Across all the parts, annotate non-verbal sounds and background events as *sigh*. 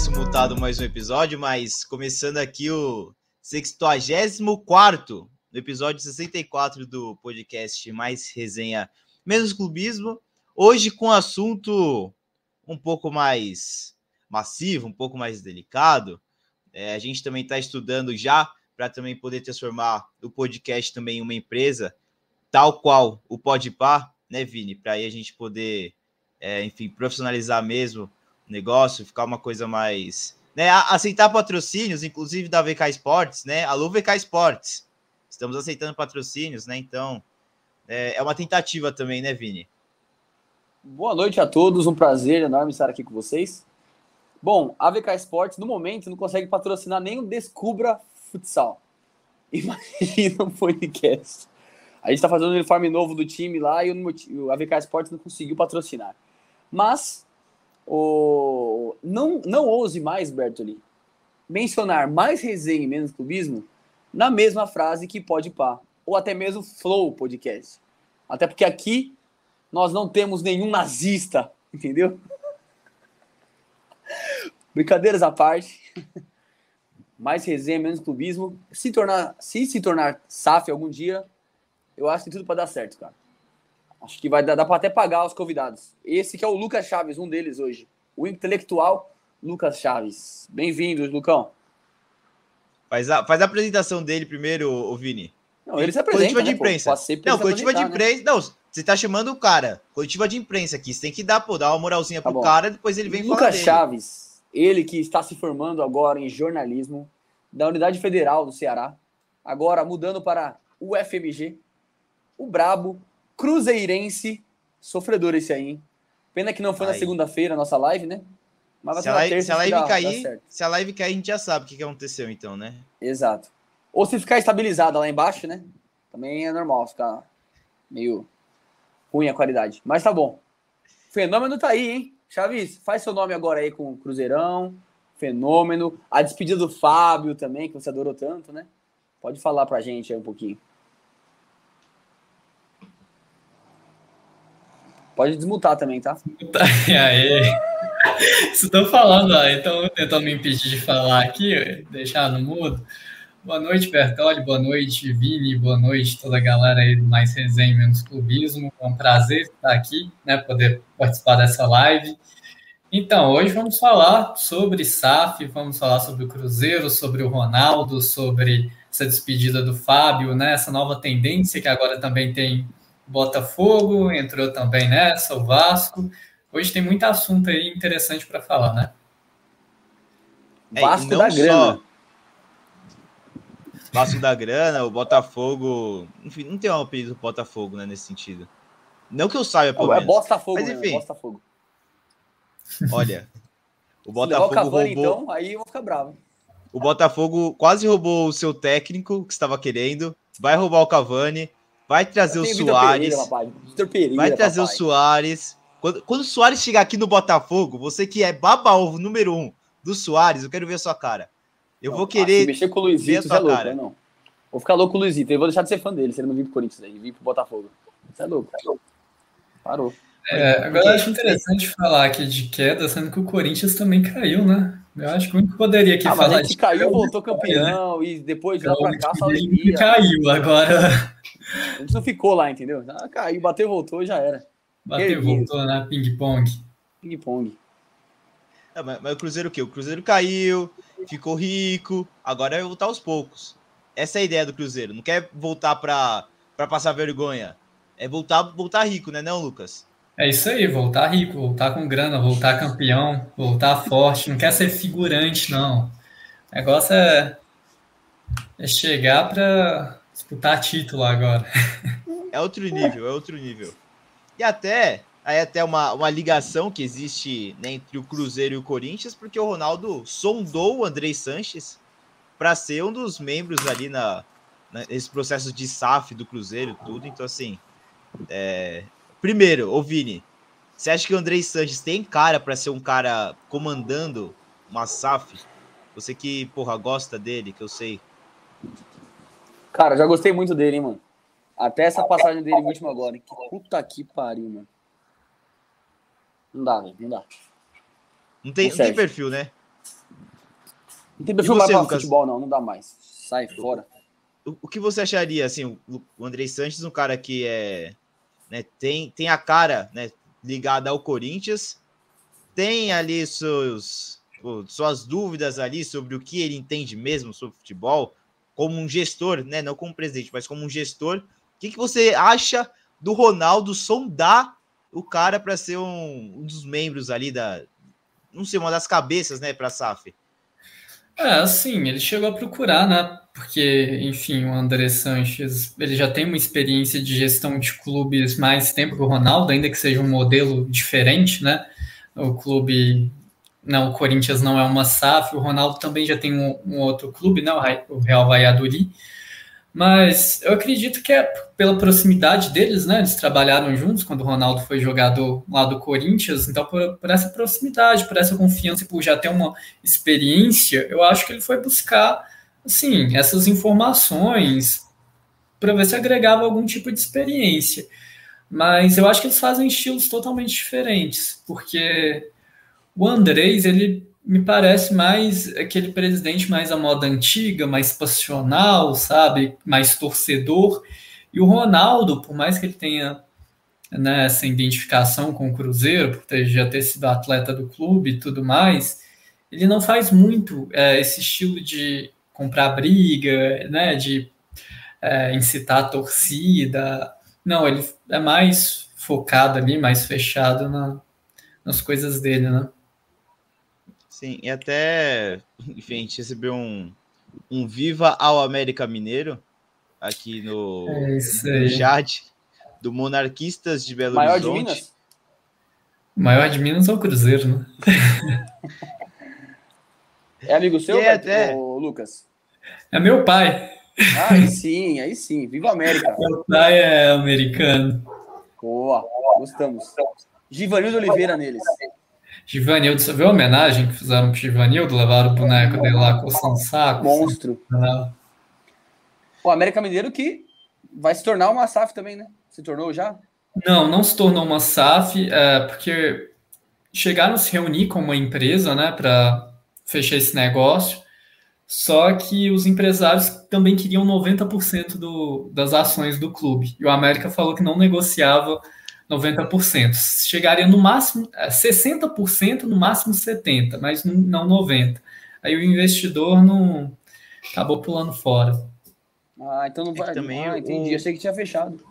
tivesse mutado mais um episódio, mas começando aqui o 64 no episódio 64 do podcast Mais Resenha Menos Clubismo. Hoje com um assunto um pouco mais massivo, um pouco mais delicado. É, a gente também está estudando já para também poder transformar o podcast também em uma empresa, tal qual o Podpah, né, Vini? Para aí a gente poder, é, enfim, profissionalizar mesmo negócio, ficar uma coisa mais. Né, aceitar patrocínios, inclusive da VK Sports, né? Alô, VK Sports. Estamos aceitando patrocínios, né? Então, é, é uma tentativa também, né, Vini? Boa noite a todos, um prazer enorme estar aqui com vocês. Bom, a VK Sports, no momento, não consegue patrocinar nem o Descubra Futsal. *laughs* Imagina um podcast. A gente está fazendo um uniforme novo do time lá e o, a VK Sports não conseguiu patrocinar. Mas, o, não, não ouse mais, Bertoli, mencionar mais resenha e menos clubismo na mesma frase que pode pá. Ou até mesmo Flow Podcast. Até porque aqui nós não temos nenhum nazista, entendeu? *laughs* Brincadeiras à parte. Mais resenha, menos clubismo. Se tornar, se se tornar SAF algum dia, eu acho que tudo para dar certo, cara. Acho que vai dar, dar para até pagar os convidados. Esse que é o Lucas Chaves, um deles hoje. O intelectual Lucas Chaves. Bem-vindos, Lucão. Faz a, faz a apresentação dele primeiro, o Vini. Não, ele se apresenta, Coletiva né, de imprensa. não, coletiva de imprensa. Né? Não, você tá chamando o cara. Coletiva de imprensa aqui. Você tem que dar, pô, dar uma moralzinha tá pro bom. cara, depois ele vem Lucas Chaves, ele que está se formando agora em jornalismo da Unidade Federal do Ceará, agora mudando para o FMG, o Brabo, Cruzeirense, sofredor esse aí, hein? Pena que não foi aí. na segunda-feira a nossa live, né? Mas se, a live, se a live dá, cair, dá se a live cair, a gente já sabe o que, que aconteceu, então, né? Exato. Ou se ficar estabilizada lá embaixo, né? Também é normal ficar meio ruim a qualidade. Mas tá bom. Fenômeno tá aí, hein? Chaves, faz seu nome agora aí com o Cruzeirão. Fenômeno. A despedida do Fábio também, que você adorou tanto, né? Pode falar pra gente aí um pouquinho. Pode desmutar também, tá? E aí? *laughs* Estou falando, então tentando me impedir de falar aqui, deixar no mudo. Boa noite, Bertoli, boa noite, Vini, boa noite toda a galera aí do Mais Resenha Menos Clubismo. É um prazer estar aqui, né, poder participar dessa live. Então, hoje vamos falar sobre SAF, vamos falar sobre o Cruzeiro, sobre o Ronaldo, sobre essa despedida do Fábio, né, essa nova tendência que agora também tem Botafogo, entrou também nessa, o Vasco. Hoje tem muito assunto aí interessante para falar, né? É, Vasco da grana. Só Vasco da Grana, o Botafogo. Enfim, não tem um apelido do Botafogo, né, nesse sentido. Não que eu saiba, pelo é menos. É Botafogo, mas enfim. Botafogo. Olha, o Botafogo o Cavani, roubou... então, aí eu vou ficar bravo. O Botafogo quase roubou o seu técnico, que estava querendo. Vai roubar o Cavani. Vai trazer o Soares. Pereira, vai trazer papai. o Soares. Quando, quando o Soares chegar aqui no Botafogo, você que é baba-ovo número um do Soares, eu quero ver a sua cara. Eu vou querer. Ah, mexer com o Luizito, é louco, cara. Né, não. Vou ficar louco com o Luizito. Eu vou deixar de ser fã dele se ele não vir pro Corinthians aí, vir pro Botafogo. Você é louco, é louco. Parou. É, agora eu acho interessante falar aqui de queda, sendo que o Corinthians também caiu, né? Eu acho que o único que poderia aqui ah, falar. Mas a gente caiu, voltou campeão, né? e depois de lá pra cá, só alegria. Caiu agora. A gente não ficou lá, entendeu? Ah, caiu, bateu, voltou, já era. Bateu, voltou, né? Ping-pong. Ping-pong. É, mas, mas, o Cruzeiro o quê? O Cruzeiro caiu, ficou rico, agora vai voltar aos poucos. Essa é a ideia do Cruzeiro. Não quer voltar para passar vergonha. É voltar, voltar rico, né, não, Lucas? É isso aí, voltar rico, voltar com grana, voltar campeão, voltar forte. Não quer ser figurante, não. O negócio é, é chegar para disputar título agora. É outro nível, é outro nível. E até aí até uma, uma ligação que existe né, entre o Cruzeiro e o Corinthians, porque o Ronaldo sondou o Andrei Sanches para ser um dos membros ali na, nesse processo de SAF do Cruzeiro tudo. Então, assim, é... primeiro, ô Vini, você acha que o Andrei Sanches tem cara para ser um cara comandando uma SAF? Você que, porra, gosta dele, que eu sei. Cara, já gostei muito dele, hein, mano. Até essa passagem dele última agora. Que puta que pariu, mano. Não dá, velho. Não dá. Não tem, não, tem perfil, né? Não tem perfil mais para futebol, não, não dá mais. Sai fora. O, o, que você acharia, assim, o, o Andrei Sanches, um cara que é. Né, tem, tem a cara né, ligada ao Corinthians, tem ali seus, suas dúvidas ali sobre o que ele entende mesmo sobre futebol, como um gestor, né? Não como presidente, mas como um gestor. O que, que você acha do Ronaldo sondar o cara para ser um, um, dos membros ali da. Não sei, uma das cabeças, né, para a SAF? É, assim, ele chegou a procurar, né? Porque, enfim, o André Sanches, ele já tem uma experiência de gestão de clubes mais tempo que o Ronaldo, ainda que seja um modelo diferente, né? O clube, não, o Corinthians não é uma SAF, o Ronaldo também já tem um, um outro clube, né? O Real Valladolid. Mas eu acredito que é pela proximidade deles, né? Eles trabalharam juntos quando o Ronaldo foi jogador lá do Corinthians, então por, por, essa proximidade, por essa confiança e por já ter uma experiência, eu acho que ele foi buscar, assim, essas informações para ver se agregava algum tipo de experiência. Mas eu acho que eles fazem estilos totalmente diferentes, porque o Andrés, ele me parece mais aquele presidente mais à moda antiga, mais passional, sabe? Mais torcedor. E o Ronaldo, por mais que ele tenha né, essa identificação com o Cruzeiro, por ter, já ter sido atleta do clube e tudo mais, ele não faz muito é, esse estilo de comprar briga, né? De é, incitar a torcida. Não, ele é mais focado ali, mais fechado na, nas coisas dele, né? Sim, e até, *laughs* enfim, a gente recebeu um, um Viva ao América Mineiro aqui no, é no chat do Monarquistas de Belo Maior Horizonte. De Minas? Maior de Minas é o Cruzeiro, né? *laughs* É amigo seu, é até... Lucas? É meu pai. Ah, aí sim, aí sim. Viva a América. *laughs* Meu pai é americano. Boa, gostamos. Givanildo Oliveira neles. Givanildo, você viu a homenagem que fizeram pro Givanildo? Levaram o boneco dele lá coçando saco? Monstro. Assim, o América Mineiro que vai se tornar uma SAF também, né? Se tornou já? Não, não se tornou uma SAF, é, porque chegaram a se reunir com uma empresa, né, para fechar esse negócio. Só que os empresários também queriam 90% do, das ações do clube. E o América falou que não negociava 90%. Chegaria no máximo 60%, é, no máximo 70%, mas não 90%. Aí o investidor não acabou pulando fora. Ah, então não vai. É também ah, entendi. O... Eu sei que tinha fechado.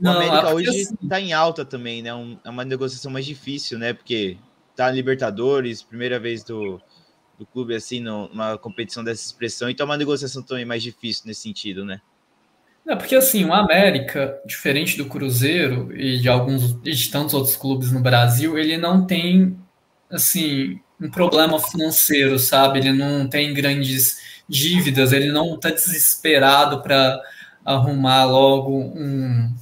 Não, o América hoje está assim... em alta também, né? Um, é uma negociação mais difícil, né? Porque tá Libertadores, primeira vez do, do clube assim, numa competição dessa expressão, então é uma negociação também mais difícil nesse sentido, né? Não, porque assim, o América, diferente do Cruzeiro e de alguns e de tantos outros clubes no Brasil, ele não tem assim um problema financeiro, sabe? Ele não tem grandes dívidas, ele não está desesperado para arrumar logo um,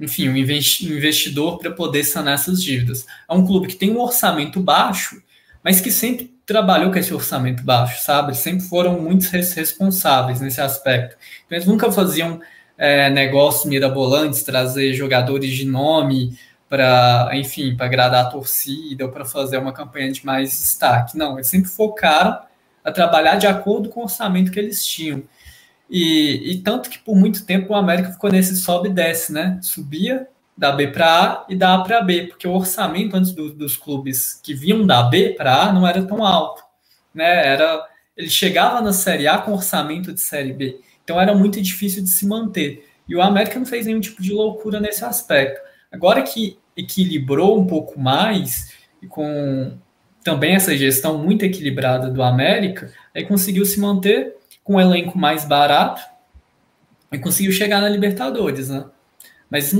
enfim, um investidor para poder sanar essas dívidas. É um clube que tem um orçamento baixo, mas que sempre trabalhou com esse orçamento baixo, sabe? Eles sempre foram muito responsáveis nesse aspecto. Então, eles nunca faziam é, negócios mirabolantes, trazer jogadores de nome para, enfim, para agradar a torcida ou para fazer uma campanha de mais destaque. Não, eles sempre focaram a trabalhar de acordo com o orçamento que eles tinham. E, e tanto que por muito tempo o América ficou nesse sobe e desce, né? Subia da B para A e da A para B, porque o orçamento antes do, dos clubes que vinham da B para A não era tão alto, né? Era ele chegava na Série A com orçamento de Série B. Então era muito difícil de se manter. E o América não fez nenhum tipo de loucura nesse aspecto. Agora que equilibrou um pouco mais, e com também essa gestão muito equilibrada do América, aí conseguiu se manter com um elenco mais barato e conseguiu chegar na Libertadores, né? Mas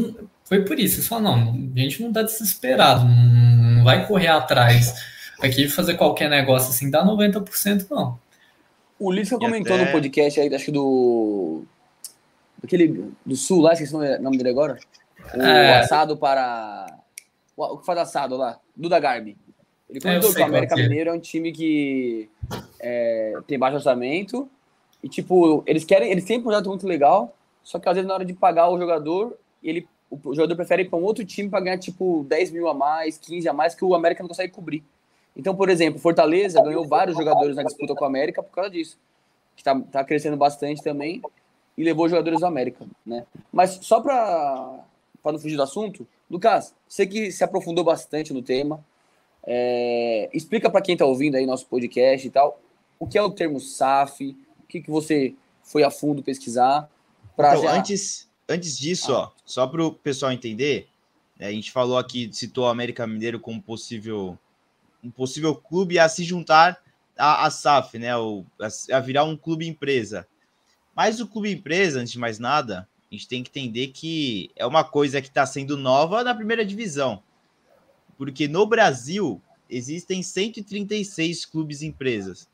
foi por isso, só não, a gente não está desesperado, não, vai correr atrás aqui fazer qualquer negócio assim, dá 90% não. O Lisca comentou até... no podcast aí, acho que do. Aquele do Sul lá, esqueci o nome dele agora. O é... assado para. O que faz assado lá? Duda Garbi. Ele é, comentou que o América é. Mineiro é um time que é, tem baixo orçamento. E, tipo, eles querem. Eles têm um projeto muito legal. Só que às vezes na hora de pagar o jogador, ele, o jogador prefere ir para um outro time para ganhar, tipo, 10 mil a mais, 15 a mais, que o América não consegue cobrir. Então, por exemplo, Fortaleza ganhou vários jogadores na disputa com a América por causa disso. Que tá, tá crescendo bastante também e levou jogadores do América, né? Mas só para não fugir do assunto, Lucas, você que se aprofundou bastante no tema, é, explica para quem está ouvindo aí nosso podcast e tal, o que é o termo SAF, o que, que você foi a fundo pesquisar. Então, já... antes, antes disso, ah. ó, só para o pessoal entender, né, a gente falou aqui, citou o América Mineiro como possível, um possível clube a se juntar à, à SAF, né, o, a, a virar um clube empresa. Mas o clube empresa, antes de mais nada, a gente tem que entender que é uma coisa que está sendo nova na primeira divisão. Porque no Brasil existem 136 clubes empresas.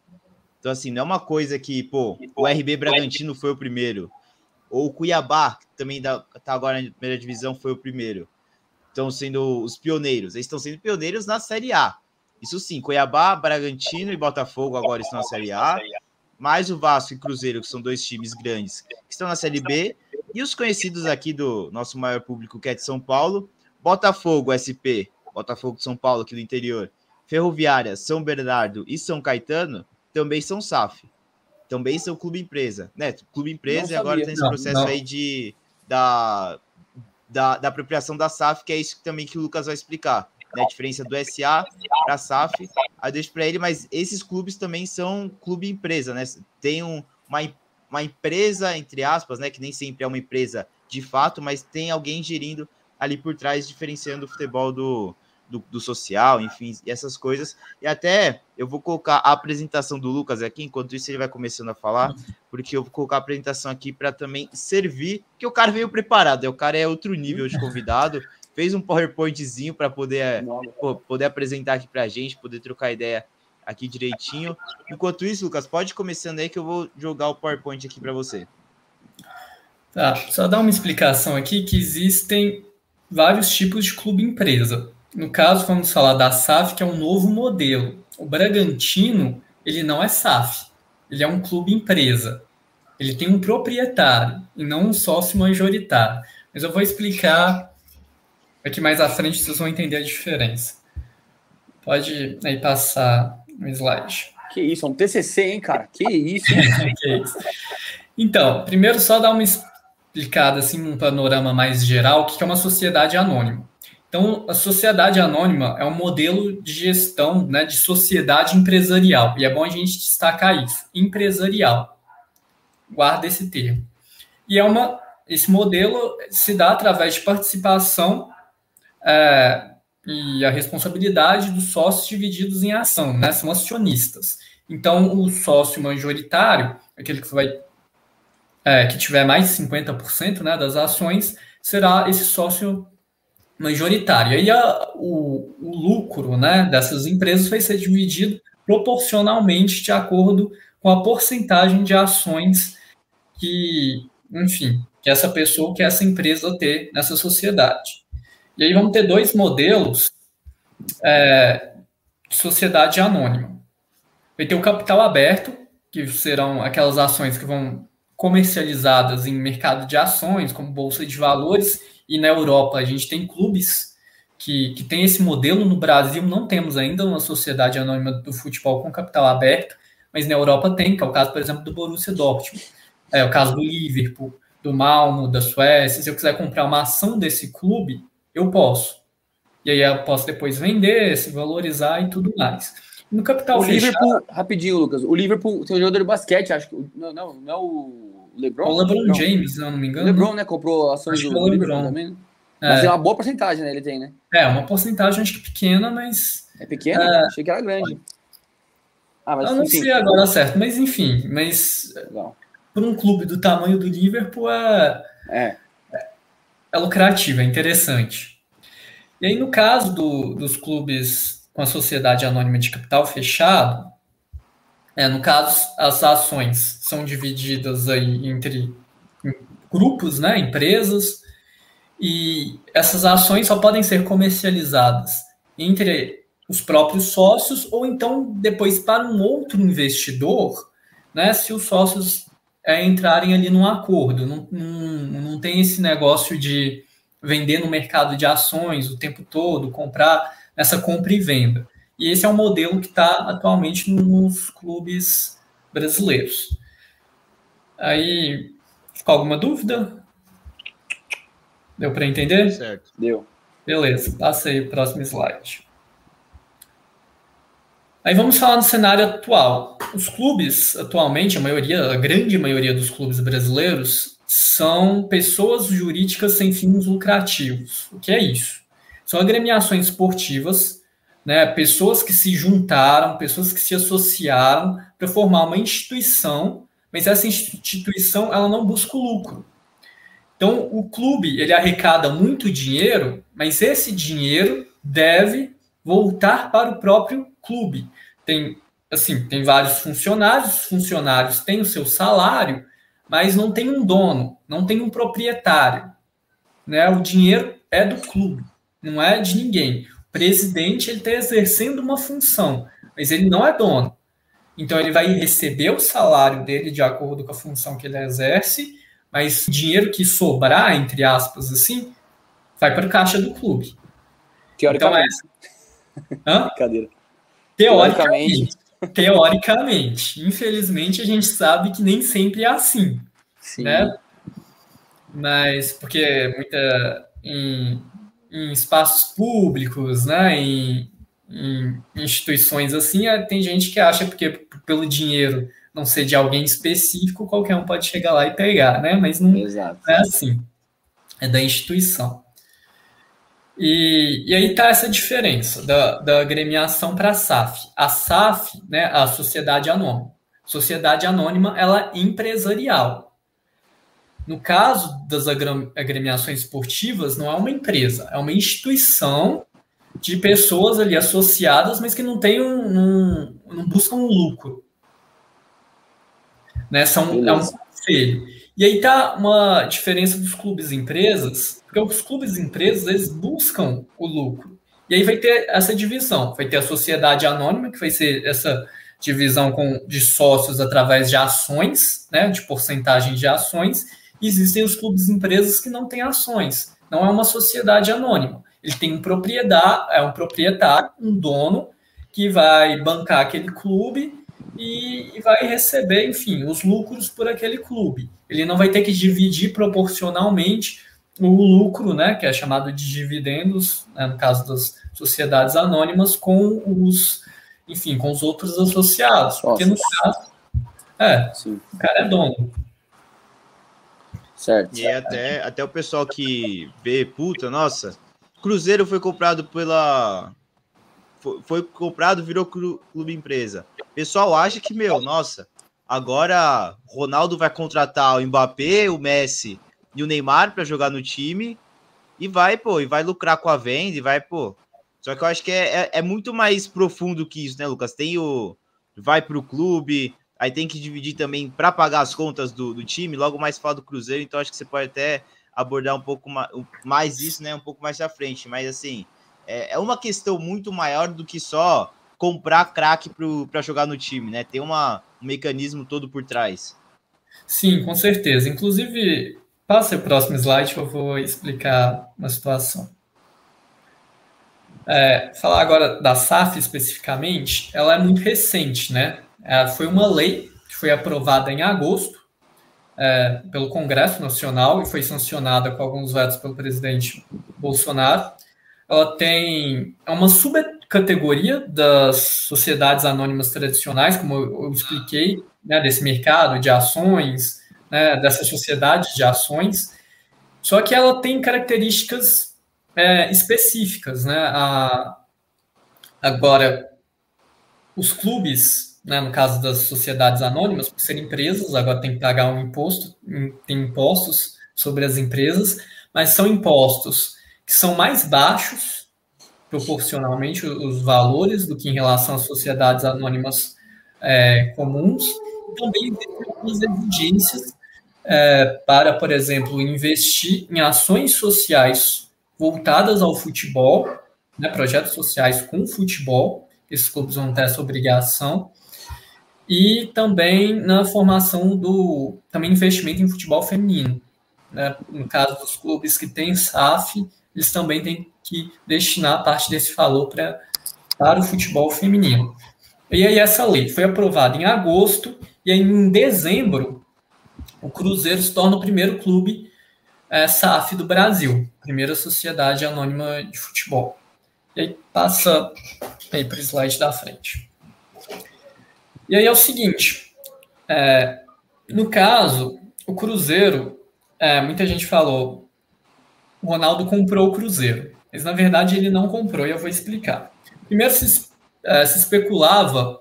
Então, assim, não é uma coisa que, pô, o RB Bragantino foi o primeiro. Ou o Cuiabá, que também está agora na primeira divisão, foi o primeiro. Estão sendo os pioneiros. Eles estão sendo pioneiros na Série A. Isso sim, Cuiabá, Bragantino e Botafogo agora estão na Série A. Mais o Vasco e Cruzeiro, que são dois times grandes, que estão na Série B. E os conhecidos aqui do nosso maior público, que é de São Paulo, Botafogo, SP, Botafogo de São Paulo, aqui do interior, Ferroviária, São Bernardo e São Caetano, também são SAF. Também são clube empresa, né? Clube empresa e agora tem esse processo não, não. aí de, da, da, da apropriação da SAF, que é isso também que o Lucas vai explicar. Né? A diferença do SA para a SAF. Aí deixo para ele, mas esses clubes também são clube empresa, né? Tem um, uma, uma empresa, entre aspas, né? Que nem sempre é uma empresa de fato, mas tem alguém gerindo ali por trás, diferenciando o futebol do, do, do, social, enfim, essas coisas. E até eu vou colocar a apresentação do Lucas aqui, enquanto isso ele vai começando a falar, porque eu vou colocar a apresentação aqui para também servir, que o cara veio preparado, o cara é outro nível de convidado, fez um PowerPointzinho para poder, poder apresentar aqui para a gente, poder trocar ideia aqui direitinho. Enquanto isso, Lucas, pode ir começando aí que eu vou jogar o PowerPoint aqui para você. Tá, só dar uma explicação aqui que existem vários tipos de clube empresa. No caso, vamos falar da SAF, que é um novo modelo. O Bragantino, ele não é SAF, ele é um clube empresa. Ele tem um proprietário e não um sócio majoritário. Mas eu vou explicar aqui mais à frente, vocês vão entender a diferença. Pode aí passar um slide. Que isso, é um TCC, hein, cara? Que isso, hein? *laughs* que isso. Então, primeiro só dar uma explicada assim, um panorama mais geral, o que é uma sociedade anônima. Então, a sociedade anônima é um modelo de gestão né, de sociedade empresarial. E é bom a gente destacar isso. Empresarial. Guarda esse termo. E é uma, esse modelo se dá através de participação é, e a responsabilidade dos sócios divididos em ação, né? São acionistas. Então, o sócio majoritário, aquele que vai é, que tiver mais de 50% né, das ações, será esse sócio majoritário. E aí a, o, o lucro né, dessas empresas vai ser dividido proporcionalmente de acordo com a porcentagem de ações que, enfim, que essa pessoa, que essa empresa ter nessa sociedade. E aí vamos ter dois modelos é, de sociedade anônima. Vai ter o capital aberto, que serão aquelas ações que vão comercializadas em mercado de ações, como bolsa de valores, e na Europa a gente tem clubes que, que tem esse modelo. No Brasil não temos ainda uma sociedade anônima do futebol com capital aberto, mas na Europa tem, que é o caso, por exemplo, do Borussia Dortmund. É o caso do Liverpool, do Malmo, da Suécia. Se eu quiser comprar uma ação desse clube, eu posso. E aí eu posso depois vender, se valorizar e tudo mais. No capital o fechado, Liverpool, rapidinho, Lucas. O Liverpool tem um jogador de basquete, acho que. Não, não, não é o LeBron? O LeBron não. James, se não me engano. O LeBron, né? Comprou ações do é Liverpool também. Né? Mas é. é uma boa porcentagem, né? Ele tem, né? É, uma porcentagem acho que pequena, mas. É pequena? É... Achei que era grande. Ah, mas, Eu não enfim. sei agora certo, mas enfim. Mas. Legal. Por um clube do tamanho do Liverpool é. É. É lucrativo, é interessante. E aí, no caso do, dos clubes com a sociedade anônima de capital fechado, é, no caso, as ações são divididas aí entre grupos, né, empresas, e essas ações só podem ser comercializadas entre os próprios sócios ou então depois para um outro investidor, né, se os sócios é, entrarem ali num acordo. Não, não, não tem esse negócio de vender no mercado de ações o tempo todo, comprar nessa compra e venda. E esse é um modelo que está atualmente nos clubes brasileiros. Aí, ficou alguma dúvida? Deu para entender? Certo. Deu. Beleza, passa aí o próximo slide. Aí vamos falar no cenário atual. Os clubes, atualmente, a maioria, a grande maioria dos clubes brasileiros, são pessoas jurídicas sem fins lucrativos. O que é isso? São agremiações esportivas, né, pessoas que se juntaram, pessoas que se associaram para formar uma instituição, mas essa instituição ela não busca o lucro. Então, o clube ele arrecada muito dinheiro, mas esse dinheiro deve voltar para o próprio clube. Tem, assim, tem vários funcionários, os funcionários têm o seu salário, mas não tem um dono, não tem um proprietário. Né? O dinheiro é do clube, não é de ninguém. O presidente ele está exercendo uma função, mas ele não é dono. Então ele vai receber o salário dele de acordo com a função que ele exerce, mas o dinheiro que sobrar, entre aspas, assim, vai para a caixa do clube. Teoricamente. Então, é... Hã? Brincadeira. Teoricamente. Teoricamente. Infelizmente, a gente sabe que nem sempre é assim. Sim. Né? Mas, porque muita. Em, em espaços públicos, né? Em, em instituições assim, é, tem gente que acha porque pelo dinheiro não ser de alguém específico, qualquer um pode chegar lá e pegar, né? Mas não, não é assim. É da instituição. E, e aí está essa diferença da, da agremiação para a SAF. A SAF, né, a Sociedade Anônima. Sociedade Anônima, ela é empresarial. No caso das agremiações esportivas, não é uma empresa, é uma instituição de pessoas ali associadas, mas que não tem um, um não buscam um lucro. Né? São, é um conselho. E aí tá uma diferença dos clubes e empresas, porque os clubes e empresas, eles buscam o lucro. E aí vai ter essa divisão, vai ter a sociedade anônima, que vai ser essa divisão com, de sócios através de ações, né, de porcentagem de ações, e existem os clubes e empresas que não têm ações. Não é uma sociedade anônima. Ele tem um propriedade, é um proprietário, um dono, que vai bancar aquele clube e, e vai receber, enfim, os lucros por aquele clube. Ele não vai ter que dividir proporcionalmente o lucro, né, que é chamado de dividendos, né, no caso das sociedades anônimas, com os, enfim, com os outros associados. Nossa. Porque no caso, é, Sim. o cara é dono. Certo. E até, até o pessoal que vê, puta, nossa, Cruzeiro foi comprado pela foi, foi comprado, virou clube empresa. O pessoal acha que, meu, nossa, agora Ronaldo vai contratar o Mbappé, o Messi e o Neymar para jogar no time e vai, pô, e vai lucrar com a venda e vai, pô. Só que eu acho que é, é, é muito mais profundo que isso, né, Lucas? Tem o. Vai pro clube, aí tem que dividir também para pagar as contas do, do time, logo mais fala do Cruzeiro, então acho que você pode até abordar um pouco mais, mais isso, né? Um pouco mais à frente. Mas assim, é, é uma questão muito maior do que só comprar craque para jogar no time, né? Tem uma, um mecanismo todo por trás. Sim, com certeza. Inclusive, passe o próximo slide eu vou explicar uma situação. É, falar agora da SAF especificamente, ela é muito recente, né? É, foi uma lei que foi aprovada em agosto é, pelo Congresso Nacional e foi sancionada com alguns vetos pelo presidente Bolsonaro ela tem é uma subcategoria das sociedades anônimas tradicionais, como eu, expliquei, né, desse mercado de ações, né, dessas sociedades de ações, só que ela tem características é, específicas, né? A, agora, os clubes, né, no caso das sociedades anônimas, por serem empresas, agora tem que pagar um imposto, tem impostos sobre as empresas, mas são impostos que são mais baixos proporcionalmente os valores do que em relação às sociedades anônimas é, comuns. Também existem algumas exigências é, para, por exemplo, investir em ações sociais voltadas ao futebol, né, projetos sociais com futebol, esses clubes vão ter essa obrigação, e também na formação do também investimento em futebol feminino. Né, no caso dos clubes que têm SAF, eles também têm que destinar parte desse valor para para o futebol feminino. E aí essa lei foi aprovada em agosto e aí em dezembro o Cruzeiro se torna o primeiro clube é, SAF do Brasil, primeira sociedade anônima de futebol. E aí passa aí para o slide da frente. E aí é o seguinte, é, no caso, o Cruzeiro, é, muita gente falou, o Ronaldo comprou o Cruzeiro, mas na verdade ele não comprou e eu vou explicar. Primeiro se, se especulava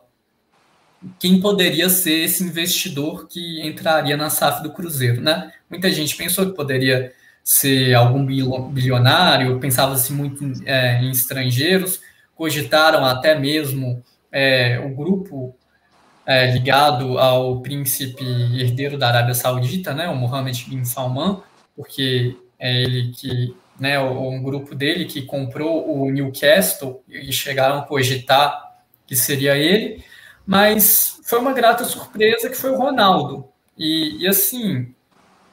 quem poderia ser esse investidor que entraria na SAF do Cruzeiro, né? Muita gente pensou que poderia ser algum bilionário, pensava-se muito é, em estrangeiros, cogitaram até mesmo é, o grupo é, ligado ao príncipe herdeiro da Arábia Saudita, né, o Mohammed bin Salman, porque é ele que, né, um grupo dele que comprou o Newcastle e chegaram a cogitar que seria ele, mas foi uma grata surpresa que foi o Ronaldo. E, e assim,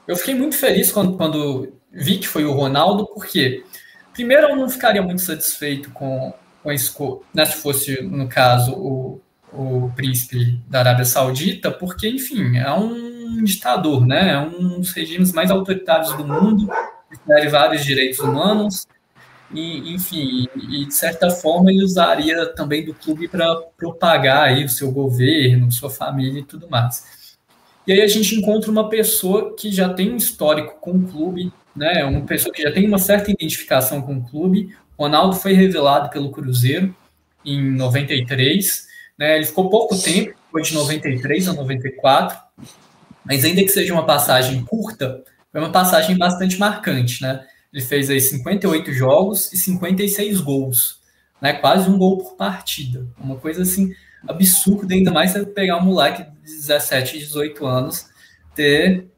eu fiquei muito feliz quando, quando vi que foi o Ronaldo, porque primeiro eu não ficaria muito satisfeito com, com a escolha, né, se fosse, no caso, o, o príncipe da Arábia Saudita, porque, enfim, é um ditador, né? É um dos regimes mais autoritários do mundo, que vários direitos humanos, e, enfim, e de certa forma ele usaria também do clube para propagar aí o seu governo, sua família e tudo mais. E aí a gente encontra uma pessoa que já tem um histórico com o clube, né? Uma pessoa que já tem uma certa identificação com o clube. Ronaldo foi revelado pelo Cruzeiro em 93 né? Ele ficou pouco tempo, foi de 93 a 94, mas ainda que seja uma passagem curta, foi uma passagem bastante marcante, né? Ele fez aí 58 jogos e 56 gols, né? Quase um gol por partida. Uma coisa assim absurda, ainda mais você pegar um moleque de 17, 18 anos ter,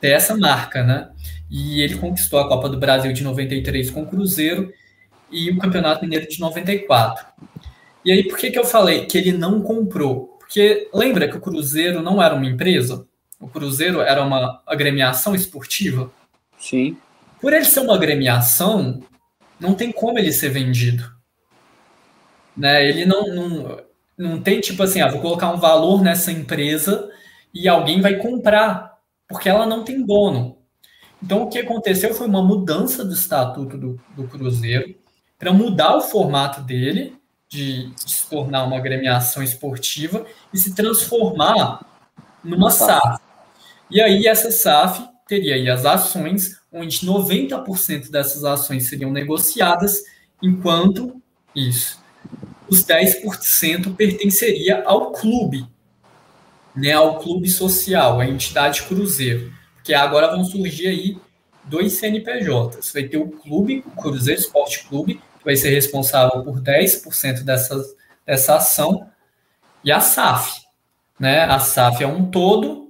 ter essa marca, né? E ele conquistou a Copa do Brasil de 93 com o Cruzeiro e o Campeonato Mineiro de 94. E aí, por que, que eu falei que ele não comprou? Porque lembra que o Cruzeiro não era uma empresa? O Cruzeiro era uma agremiação esportiva? Sim. Por ele ser uma agremiação, não tem como ele ser vendido. Né? Ele não, não, não tem tipo assim, ah, vou colocar um valor nessa empresa e alguém vai comprar, porque ela não tem dono. Então, o que aconteceu foi uma mudança do estatuto do, do Cruzeiro para mudar o formato dele de, se tornar uma agremiação esportiva e se transformar numa SAF. E aí essa SAF teria aí as ações, onde 90% dessas ações seriam negociadas, enquanto isso, os 10% pertenceria ao clube, né, ao clube social, a entidade Cruzeiro, porque agora vão surgir aí dois CNPJs. Vai ter o clube, o Cruzeiro Esporte Clube, vai ser responsável por 10% dessa, dessa ação, e a SAF. Né? A SAF é um todo,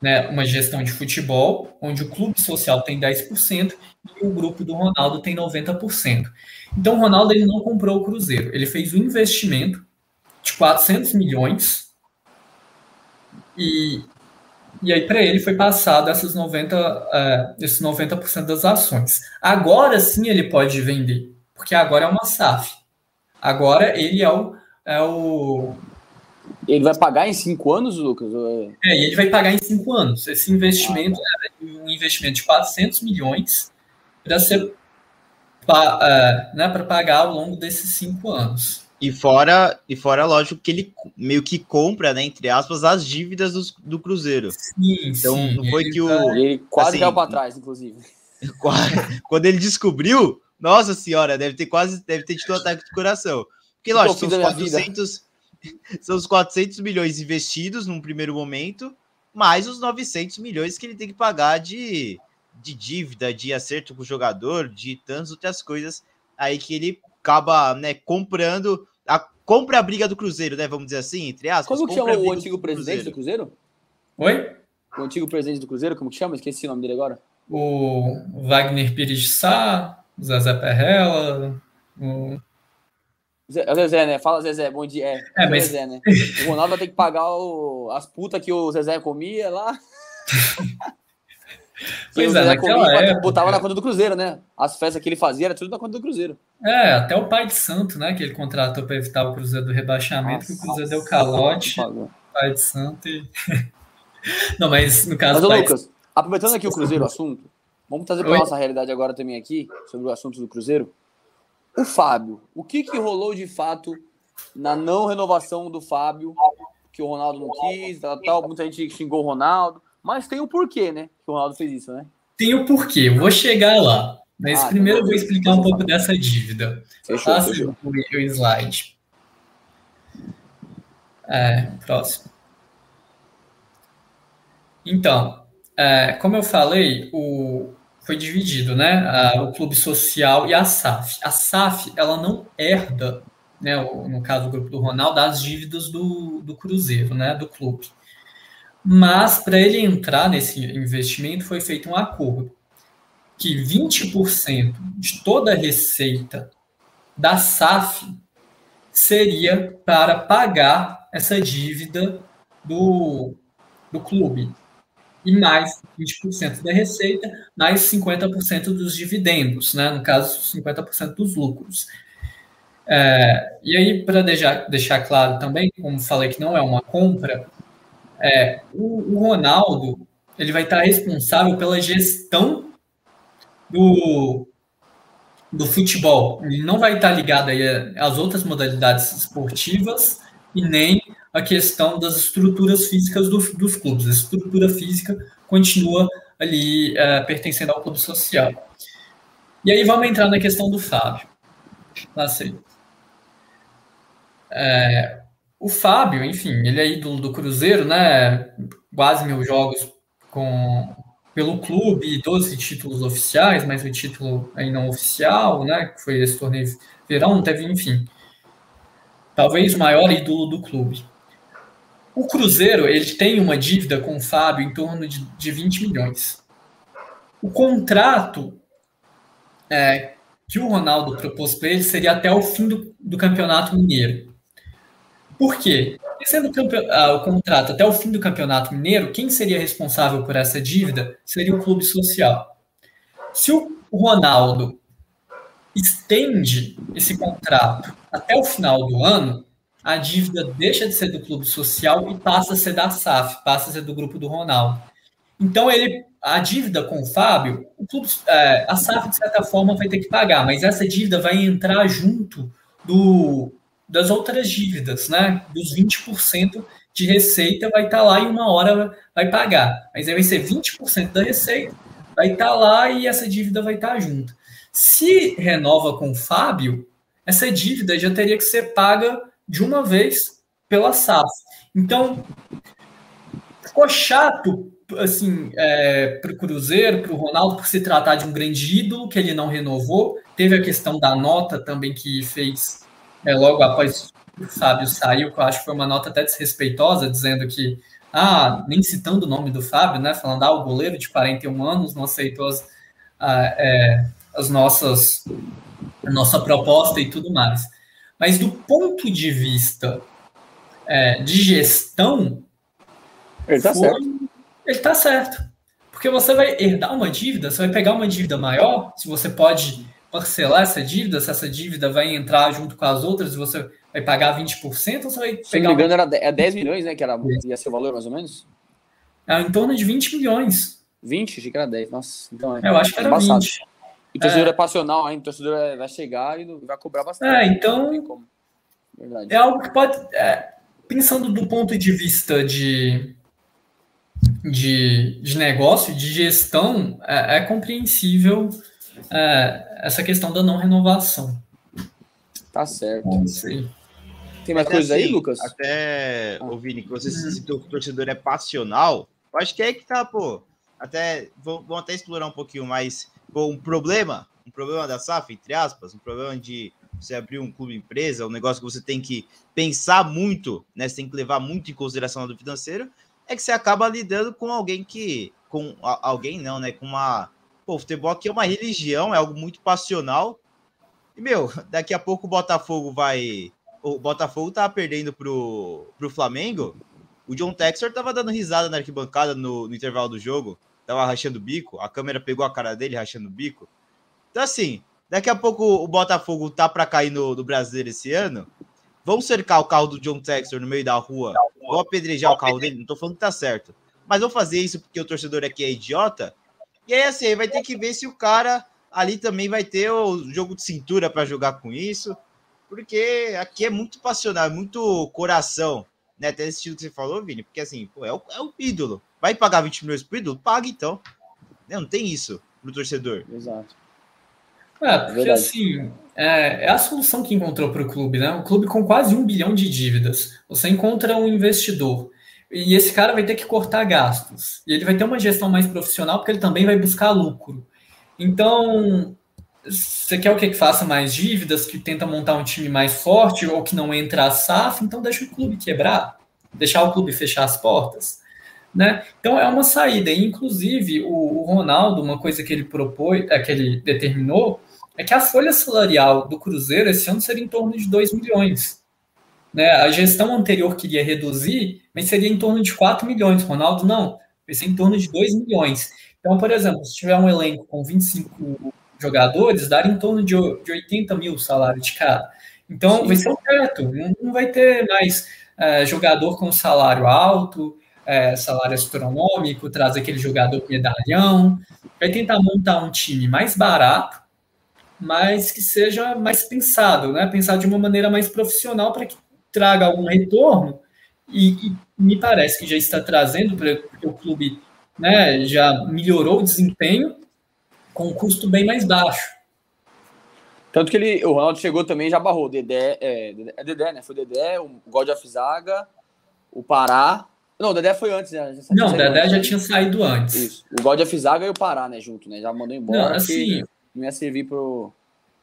né, uma gestão de futebol, onde o clube social tem 10% e o grupo do Ronaldo tem 90%. Então o Ronaldo ele não comprou o Cruzeiro, ele fez um investimento de 400 milhões e, e aí para ele foi passado essas 90, uh, esses 90% das ações. Agora sim ele pode vender porque agora é uma SAF. Agora ele é o, é o. Ele vai pagar em cinco anos, Lucas? É, é ele vai pagar em cinco anos. Esse investimento ah, é um investimento de 400 milhões para ser para né, pagar ao longo desses cinco anos. E fora, e fora, lógico, que ele meio que compra, né, entre aspas, as dívidas do, do Cruzeiro. Sim, então, sim, não foi que o. Ele quase assim, caiu para trás, inclusive. *laughs* Quando ele descobriu, nossa senhora, deve ter quase, deve ter tido um ataque de coração. Porque, lógico, são os, 400, *laughs* são os 400 milhões investidos num primeiro momento, mais os 900 milhões que ele tem que pagar de, de dívida, de acerto com o jogador, de tantas outras coisas aí que ele acaba, né, comprando, a, compra a briga do Cruzeiro, né, vamos dizer assim, entre aspas. Como que chama o antigo do presidente do Cruzeiro? Oi? O antigo presidente do Cruzeiro, como que chama? Esqueci o nome dele agora. O Wagner Pires de Sá, Zezé Perrella. O... Zezé, né? Fala, Zezé, bom dia. É, é mas... Zezé, né? O Ronaldo vai ter que pagar o... as putas que o Zezé comia lá. *laughs* Pois é, naquela época... Botava na conta do Cruzeiro, né? As festas que ele fazia era tudo na conta do Cruzeiro. É, até o pai de santo, né? Que ele contratou para evitar o Cruzeiro do rebaixamento, nossa, que o Cruzeiro deu calote. Pai de santo e... *laughs* Não, mas no caso... Mas, pai... Lucas, aproveitando aqui o Cruzeiro, o assunto, vamos trazer para nossa realidade agora também aqui, sobre o assunto do Cruzeiro. O Fábio, o que, que rolou de fato na não renovação do Fábio, que o Ronaldo não quis, tal, tal, muita gente xingou o Ronaldo, mas tem o um porquê, né? Que o Ronaldo fez isso, né? Tem o um porquê, eu vou chegar lá. Mas ah, primeiro eu vou explicar um pouco dessa dívida. Fechou, Faça fechou. o slide. É, próximo. Então, é, como eu falei, o, foi dividido, né? A, o clube social e a SAF. A SAF, ela não herda, né? O, no caso do grupo do Ronaldo, as dívidas do, do Cruzeiro, né? Do clube. Mas para ele entrar nesse investimento foi feito um acordo que 20% de toda a receita da SAF seria para pagar essa dívida do, do clube. E mais 20% da receita, mais 50% dos dividendos, né? no caso, 50% dos lucros. É, e aí, para deixar, deixar claro também, como falei que não é uma compra, é, o, o Ronaldo ele vai estar responsável pela gestão do, do futebol. Ele não vai estar ligado aí às outras modalidades esportivas e nem a questão das estruturas físicas do, dos clubes. A estrutura física continua ali é, pertencendo ao clube social. E aí vamos entrar na questão do Fábio. Passei. É, o Fábio, enfim, ele é ídolo do Cruzeiro, né? Quase mil jogos com, pelo clube, 12 títulos oficiais, mas o título aí não oficial, né? Que foi esse torneio verão, teve, enfim. Talvez o maior ídolo do clube. O Cruzeiro, ele tem uma dívida com o Fábio em torno de, de 20 milhões. O contrato é, que o Ronaldo propôs para ele seria até o fim do, do Campeonato Mineiro. Por quê? Sendo ah, o contrato até o fim do Campeonato Mineiro, quem seria responsável por essa dívida seria o clube social. Se o Ronaldo estende esse contrato até o final do ano, a dívida deixa de ser do clube social e passa a ser da SAF, passa a ser do grupo do Ronaldo. Então ele, a dívida com o Fábio, o clube, é, a SAF de certa forma vai ter que pagar, mas essa dívida vai entrar junto do das outras dívidas, né? Dos 20% de receita vai estar tá lá e uma hora vai pagar. Mas aí vai ser 20% da receita, vai estar tá lá e essa dívida vai estar tá junto. Se renova com o Fábio, essa dívida já teria que ser paga de uma vez pela SAF. Então, ficou chato assim, é, para o Cruzeiro, para o Ronaldo, por se tratar de um grande ídolo que ele não renovou. Teve a questão da nota também que fez é, logo após o Fábio saiu, que eu acho que foi uma nota até desrespeitosa, dizendo que, ah, nem citando o nome do Fábio, né, falando, ah, o goleiro de 41 anos não aceitou as, ah, é, as nossas, a nossa proposta e tudo mais. Mas do ponto de vista é, de gestão, ele está certo. Ele está certo. Porque você vai herdar uma dívida, você vai pegar uma dívida maior, se você pode parcelar essa dívida, se essa dívida vai entrar junto com as outras e você vai pagar 20%, ou você vai pegar. Se não me engano, era 10 é milhões, né? Que era, ia ser o valor mais ou menos? É, em torno de 20 milhões. 20? Achei que era 10. Nossa, então é. Eu acho que era embaçado. 20. E o torcedor é, é passional ainda, o torcedor vai chegar e vai cobrar bastante. É, então. É algo que pode. É, pensando do ponto de vista de, de, de negócio, de gestão, é, é compreensível é, essa questão da não renovação. Tá certo. Sim. Tem mais coisa assim, aí, Lucas? Até, ah. Vini, que você uhum. citou que o torcedor é passional, eu acho que é que tá, pô. Até, vamos até explorar um pouquinho mais. Pô, um problema, um problema da SAF, entre aspas, um problema de você abrir um clube empresa, um negócio que você tem que pensar muito, né? Você tem que levar muito em consideração do financeiro, é que você acaba lidando com alguém que. Com alguém não, né? Com uma Pô, o futebol aqui é uma religião, é algo muito passional. E, meu, daqui a pouco o Botafogo vai. O Botafogo tá perdendo pro, pro Flamengo. O John Textor tava dando risada na arquibancada no, no intervalo do jogo. Tava rachando o bico, a câmera pegou a cara dele rachando o bico. Então, assim, daqui a pouco o Botafogo tá para cair no, no brasileiro esse ano. Vão cercar o carro do John Textor no meio da rua, vão apedrejar o carro dele, não tô falando que tá certo. Mas vão fazer isso porque o torcedor aqui é idiota. E aí, assim, vai ter que ver se o cara ali também vai ter o jogo de cintura para jogar com isso. Porque aqui é muito passional, é muito coração, né? Até esse estilo que você falou, Vini, porque assim, pô, é o, é o ídolo. Vai pagar 20 milhões pro ídolo? Paga então. Não, não tem isso pro torcedor. Exato. É, porque assim, é, é, a solução que encontrou para o clube, né? Um clube com quase um bilhão de dívidas. Você encontra um investidor e esse cara vai ter que cortar gastos. E ele vai ter uma gestão mais profissional porque ele também vai buscar lucro. Então, você quer o que, que faça mais dívidas, que tenta montar um time mais forte ou que não entra a SAF, então deixa o clube quebrar, deixar o clube fechar as portas. Né? Então é uma saída. E, inclusive, o, o Ronaldo, uma coisa que ele propôs, é, que ele determinou, é que a folha salarial do Cruzeiro esse ano seria em torno de 2 milhões. Né? A gestão anterior queria reduzir, mas seria em torno de 4 milhões. Ronaldo, não, vai ser em torno de 2 milhões. Então, por exemplo, se tiver um elenco com 25 jogadores, daria em torno de, de 80 mil salário de cada. Então, Sim. vai ser certo, não vai ter mais é, jogador com salário alto, é, salário astronômico, traz aquele jogador medalhão, vai tentar montar um time mais barato, mas que seja mais pensado, né? Pensar de uma maneira mais profissional para que traga algum retorno e, e, me parece que já está trazendo para o clube, né? Já melhorou o desempenho com um custo bem mais baixo. Tanto que ele, o Ronaldo chegou também já barrou. Dedé, é, é Dedé, né? Foi Dedé, o God of Zaga, o Pará. Não, o Dedé foi antes, né? Não, o Dedé antes, já tinha saído antes. Isso. O God of Zaga e o Pará, né? Junto, né? Já mandou embora. Não, assim. Não ia servir pro.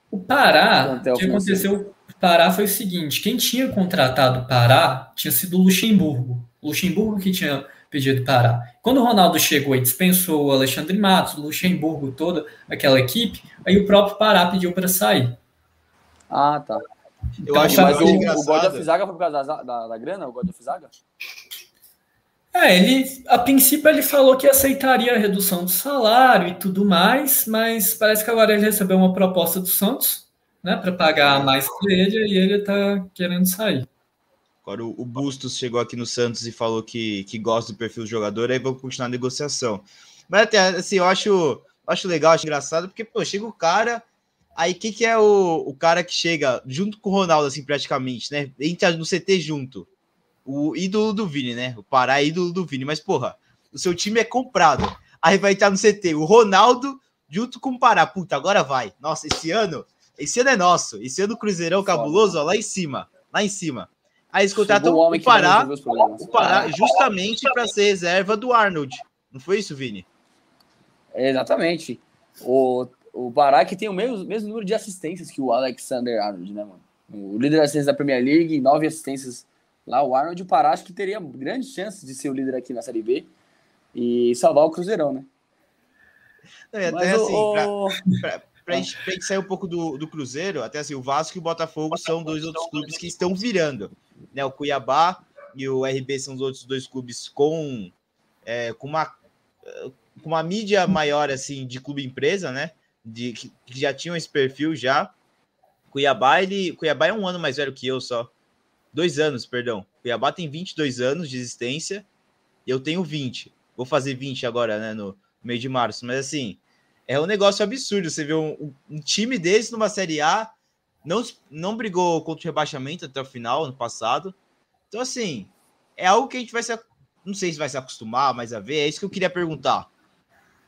O Pará, o que aconteceu? O Pará foi o seguinte: quem tinha contratado o Pará tinha sido o Luxemburgo. O Luxemburgo que tinha pedido parar. Quando o Ronaldo chegou e dispensou o Alexandre Matos, o Luxemburgo, toda aquela equipe, aí o próprio Pará pediu para sair. Ah, tá. Então, eu acho mas o, o God of Zaga foi por causa da, da, da grana, o God of Zaga? É, ele, a princípio ele falou que aceitaria a redução do salário e tudo mais, mas parece que agora ele recebeu uma proposta do Santos, né, para pagar mais por ele e ele tá querendo sair. Agora o, Bustos chegou aqui no Santos e falou que, que gosta do perfil do jogador, aí vamos continuar a negociação. Mas até assim, eu acho, acho legal, acho engraçado, porque pô, chega o cara, aí quem que é o, o cara que chega junto com o Ronaldo, assim, praticamente, né? Entra no CT junto. O ídolo do Vini, né? O Pará é ídolo do Vini, mas porra, o seu time é comprado. Aí vai estar no CT o Ronaldo junto com o Pará. Puta, agora vai. Nossa, esse ano, esse ano é nosso. Esse ano o Cruzeirão cabuloso, ó, lá em cima, lá em cima. Aí eles contratam o, o Pará, o Pará justamente para ser reserva do Arnold. Não foi isso, Vini? exatamente. O, o Pará que tem o mesmo, mesmo número de assistências que o Alexander Arnold, né, mano? O líder de assistências da Premier League, nove assistências lá. O Arnold, o Pará, acho que teria grandes chances de ser o líder aqui na Série B e salvar o Cruzeirão, né? Não, até Mas assim, o... pra, pra, pra, gente, pra gente sair um pouco do, do Cruzeiro, até assim, o Vasco e o Botafogo são dois outros clubes que estão virando né? O Cuiabá e o RB são os outros dois clubes com, é, com, uma, com uma mídia maior assim de clube empresa, né? De, que, que já tinham esse perfil já. Cuiabá, ele, Cuiabá é um ano mais velho que eu só. Dois anos, perdão. Cuiabá tem 22 anos de existência e eu tenho 20. Vou fazer 20 agora, né, no meio de março. Mas assim, é um negócio absurdo. Você vê um, um time desse numa Série A não, não brigou contra o rebaixamento até o final, ano passado. Então, assim, é algo que a gente vai se. Não sei se vai se acostumar mais a ver. É isso que eu queria perguntar.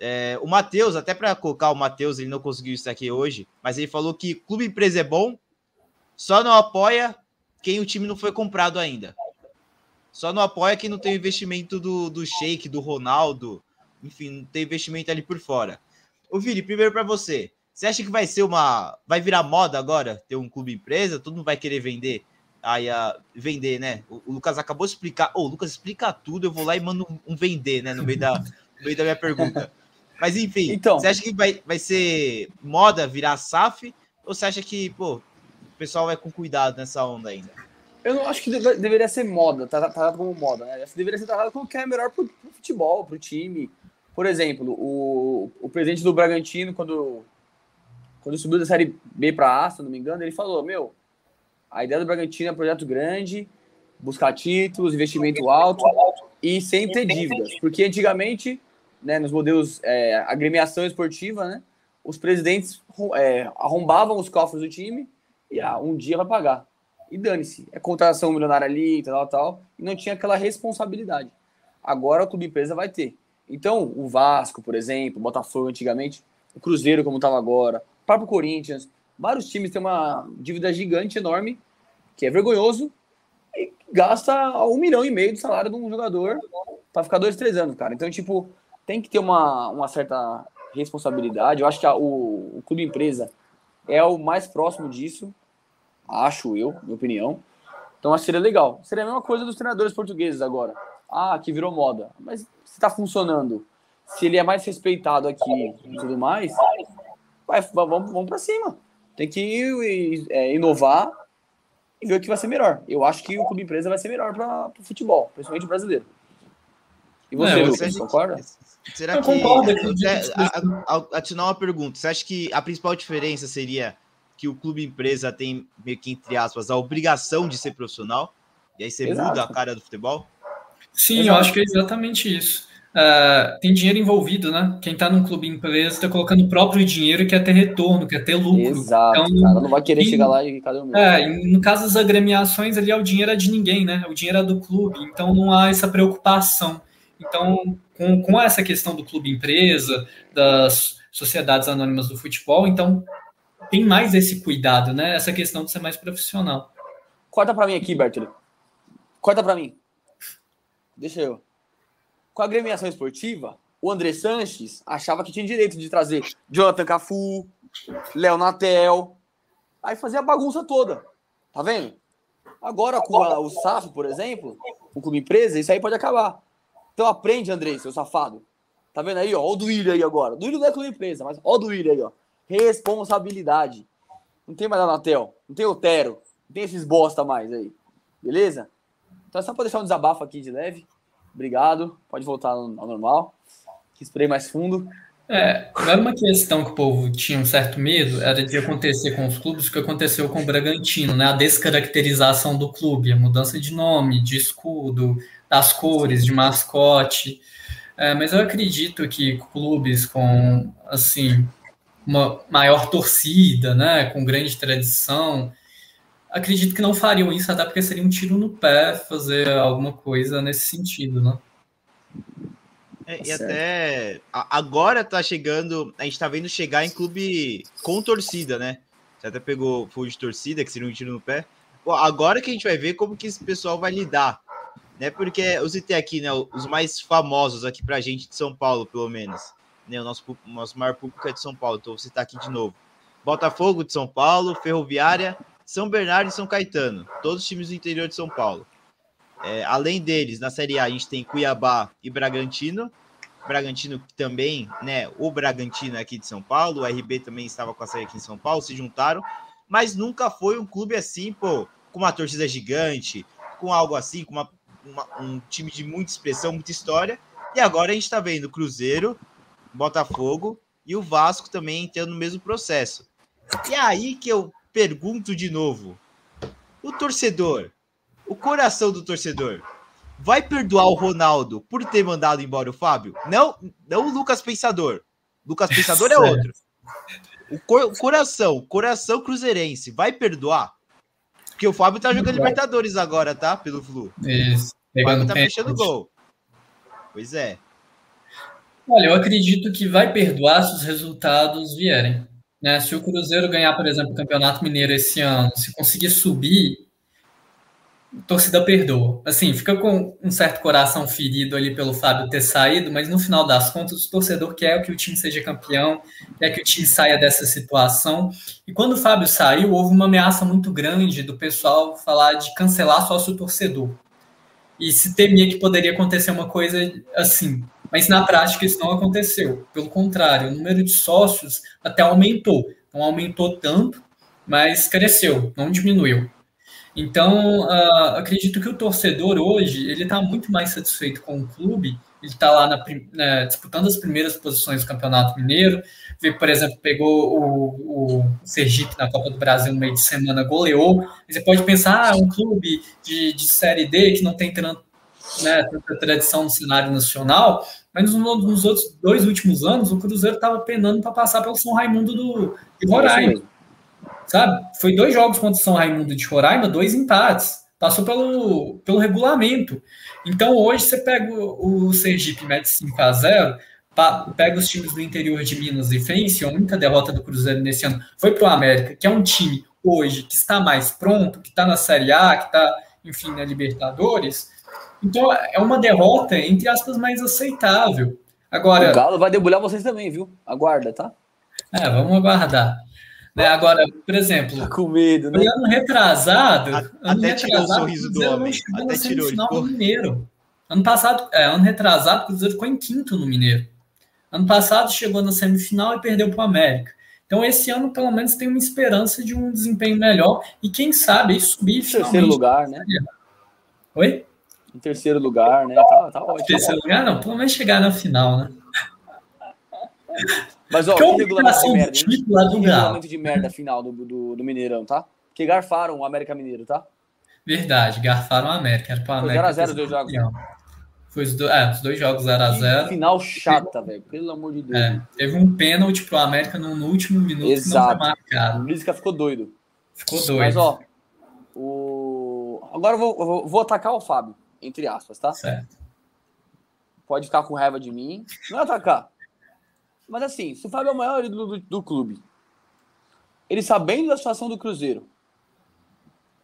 É, o Matheus, até para colocar o Matheus, ele não conseguiu estar aqui hoje, mas ele falou que clube empresa é bom, só não apoia quem o time não foi comprado ainda. Só não apoia quem não tem investimento do, do Sheik, do Ronaldo, enfim, não tem investimento ali por fora. O Vini, primeiro para você. Você acha que vai ser uma. Vai virar moda agora ter um clube empresa? Todo mundo vai querer vender. Aí, a, vender, né? O, o Lucas acabou de explicar. Ô, oh, Lucas, explica tudo. Eu vou lá e mando um, um vender, né? No meio, da, no meio da minha pergunta. Mas enfim, então, você acha que vai, vai ser moda virar SAF? Ou você acha que, pô, pessoal vai com cuidado nessa onda ainda? Eu não acho que deve, deveria ser moda, tratado como moda, né? Deveria ser tratado como que é melhor pro, pro futebol, pro time Por exemplo, o, o presidente do Bragantino, quando, quando subiu da Série B para A, se não me engano, ele falou, meu, a ideia do Bragantino é um projeto grande, buscar títulos, investimento alto e sem ter dívidas. Porque antigamente, né, nos modelos é, agremiação esportiva, né, os presidentes é, arrombavam os cofres do time e ah, um dia vai pagar. E dane-se, é contratação milionária ali, tal, tal, e não tinha aquela responsabilidade. Agora o clube empresa vai ter. Então, o Vasco, por exemplo, o Botafogo antigamente, o Cruzeiro, como estava agora, o próprio Corinthians, vários times têm uma dívida gigante, enorme, que é vergonhoso, e gasta um milhão e meio do salário de um jogador para ficar dois, três anos, cara. Então, tipo, tem que ter uma, uma certa responsabilidade. Eu acho que a, o, o clube empresa é o mais próximo disso, acho eu, minha opinião. Então acho que seria legal. Seria a mesma coisa dos treinadores portugueses agora. Ah, que virou moda. Mas se está funcionando, se ele é mais respeitado aqui e tudo mais, vai, vamos, vamos para cima. Tem que é, inovar e ver o que vai ser melhor. Eu acho que o clube empresa vai ser melhor para o futebol, principalmente o brasileiro. E você, é, Lucas, você concorda? Será eu que. Concordo, atinar uma pergunta. Você acha que a principal diferença seria que o clube empresa tem, meio que entre aspas, a obrigação de ser profissional? E aí você Exato. muda a cara do futebol? Sim, Exato. eu acho que é exatamente isso. Uh, tem dinheiro envolvido, né? Quem está num clube empresa está colocando o próprio dinheiro e quer ter retorno, quer ter lucro. Exato, então, cara, não vai querer e, chegar lá e cadê o meu? É, no caso das agremiações, ali é o dinheiro é de ninguém, né? O dinheiro é do clube, então não há essa preocupação. Então, com, com essa questão do clube empresa, das sociedades anônimas do futebol, então tem mais esse cuidado, né? Essa questão de ser mais profissional. Corta para mim aqui, Bertoli. Corta para mim. Deixa eu. Com a agremiação esportiva, o André Sanches achava que tinha direito de trazer Jonathan Cafu, Léo Natel, aí fazia a bagunça toda. Tá vendo? Agora com a, o SAF, por exemplo, o clube empresa, isso aí pode acabar. Então aprende, Andrei, seu safado. Tá vendo aí, ó? Ó o Duílio aí agora. Duílio não é com empresa, mas ó o Duílio aí, ó. Responsabilidade. Não tem mais a Natel, não tem Otero, não tem esses bosta mais aí. Beleza? Então é só pra deixar um desabafo aqui de leve. Obrigado. Pode voltar ao normal. Que esperei mais fundo. É, era uma questão que o povo tinha um certo medo, era de acontecer com os clubes o que aconteceu com o Bragantino, né? A descaracterização do clube, a mudança de nome, de escudo, das cores, de mascote. É, mas eu acredito que clubes com assim uma maior torcida, né, com grande tradição, acredito que não fariam isso, até porque seria um tiro no pé fazer alguma coisa nesse sentido, né? É, e até agora tá chegando, a gente tá vendo chegar em clube com torcida, né? Você até pegou fogo de torcida, que seria um tiro no pé. Pô, agora que a gente vai ver como que esse pessoal vai lidar né? Porque eu citei aqui, né, os mais famosos aqui pra gente de São Paulo, pelo menos. Né, o nosso, nosso maior público é de São Paulo, então vou citar aqui de novo. Botafogo de São Paulo, Ferroviária, São Bernardo e São Caetano, todos os times do interior de São Paulo. É, além deles, na Série A, a gente tem Cuiabá e Bragantino. Bragantino também, né? O Bragantino aqui de São Paulo, o RB também estava com a série aqui em São Paulo, se juntaram, mas nunca foi um clube assim, pô, com uma torcida gigante, com algo assim, com uma uma, um time de muita expressão, muita história. E agora a gente está vendo Cruzeiro, Botafogo e o Vasco também entrando no mesmo processo. E é aí que eu pergunto de novo: o torcedor, o coração do torcedor, vai perdoar o Ronaldo por ter mandado embora o Fábio? Não, não o Lucas Pensador. Lucas Pensador é outro. O, cor, o coração, coração cruzeirense, vai perdoar? Porque o Fábio tá jogando Libertadores agora, tá? Pelo Flu. Isso. Pegando tá fechando gol. Pois é. Olha, eu acredito que vai perdoar se os resultados vierem. Né? Se o Cruzeiro ganhar, por exemplo, o Campeonato Mineiro esse ano, se conseguir subir, torcida perdoa. Assim, fica com um certo coração ferido ali pelo Fábio ter saído, mas no final das contas, o torcedor quer que o time seja campeão, quer que o time saia dessa situação. E quando o Fábio saiu, houve uma ameaça muito grande do pessoal falar de cancelar sócio torcedor e se temia que poderia acontecer uma coisa assim. Mas na prática isso não aconteceu. Pelo contrário, o número de sócios até aumentou. Não aumentou tanto, mas cresceu, não diminuiu. Então, uh, acredito que o torcedor hoje ele está muito mais satisfeito com o clube ele está lá na, né, disputando as primeiras posições do Campeonato Mineiro. Vê, por exemplo, pegou o, o, Sergipe na Copa do Brasil no meio de semana, goleou. Você pode pensar, ah, um clube de, de Série D que não tem tanto, né, tanta tradição no cenário nacional, mas nos, nos outros dois últimos anos, o Cruzeiro estava penando para passar pelo São Raimundo do, de Roraima. Sabe? Foi dois jogos contra o São Raimundo de Roraima, dois empates. Passou pelo, pelo regulamento. Então hoje você pega o, o Sergipe mete 5 a 0 pega os times do interior de Minas e vence, a única derrota do Cruzeiro nesse ano foi para o América, que é um time hoje que está mais pronto, que está na Série A, que está, enfim, na Libertadores. Então é uma derrota, entre aspas, mais aceitável. Agora. O Galo vai debulhar vocês também, viu? Aguarda, tá? É, vamos aguardar. Né, agora, por exemplo, tá com medo, né? ano retrasado, a, ano até retrasado, tirou o sorriso do homem. Até tirou, final do Mineiro. Ano passado, é, ano retrasado, o Cruzeiro ficou em quinto no Mineiro. Ano passado chegou na semifinal e perdeu para o América. Então, esse ano, pelo menos, tem uma esperança de um desempenho melhor e, quem sabe, subir em terceiro lugar, né? Oi? Em terceiro lugar, né? Tá, tá ótimo. Em terceiro lugar, não, pelo menos chegar na final, né? *laughs* Mas, ó, que regulamento de merda, hein? Que regulamento de merda final do, do, do, Mineirão, tá? Que garfaram o América Mineiro, tá? Verdade, garfaram o América. Era pro América. 0x0 dois jogos. Foi os, do, é, os dois jogos 0x0. Final chata, velho. Pelo amor de Deus. É, teve um pênalti pro América no, no último minuto Exato. que não foi marcado. O Lisca ficou doido. Ficou doido. Mas, ó, o... agora eu vou, eu vou, vou atacar o Fábio, entre aspas, tá? Certo. Pode ficar com raiva de mim. Não é atacar. Mas assim, se o Fábio é o maior ídolo do, do clube, ele sabendo da situação do Cruzeiro,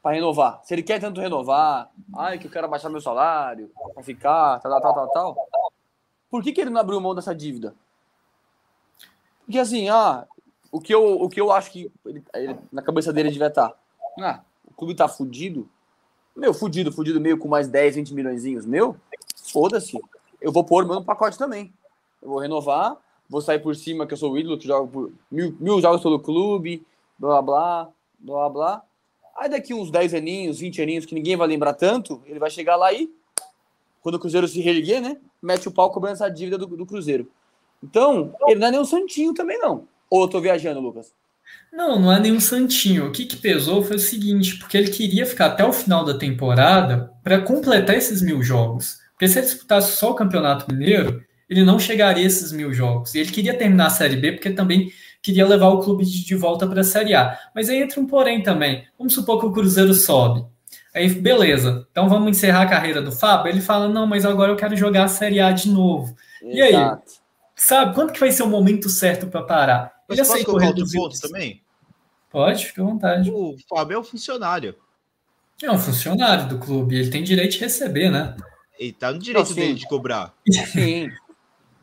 para renovar, se ele quer tanto renovar, ai, que eu quero baixar meu salário, para ficar, tal, tal, tal, tal, por que, que ele não abriu mão dessa dívida? Porque assim, ah, o que eu, o que eu acho que ele, ele, na cabeça dele devia estar, tá, ah, o clube tá fudido, meu, fudido, fudido meio com mais 10, 20 milhões, meu, foda-se, eu vou pôr meu no pacote também. Eu vou renovar, vou sair por cima, que eu sou o ídolo, que jogo por mil, mil jogos pelo clube, blá blá, blá blá. Aí daqui uns 10 aninhos, 20 aninhos, que ninguém vai lembrar tanto, ele vai chegar lá e, quando o Cruzeiro se reerguer, né, mete o pau cobrando essa dívida do, do Cruzeiro. Então, ele não é nenhum santinho também, não. Ou eu tô viajando, Lucas? Não, não é nenhum santinho. O que, que pesou foi o seguinte, porque ele queria ficar até o final da temporada para completar esses mil jogos. Porque se ele disputasse só o Campeonato Mineiro, ele não chegaria a esses mil jogos. E ele queria terminar a Série B porque também queria levar o clube de volta para a Série A. Mas aí entra um porém também. Vamos supor que o Cruzeiro sobe. Aí, beleza. Então vamos encerrar a carreira do Fábio. Ele fala: não, mas agora eu quero jogar a Série A de novo. Exato. E aí? Sabe, quando que vai ser o momento certo para parar? Ele mas aceitou outro ponto também? Pode, fica à vontade. O Fábio é um funcionário. É um funcionário do clube. Ele tem direito de receber, né? Ele tá no direito assim, dele de cobrar. Sim.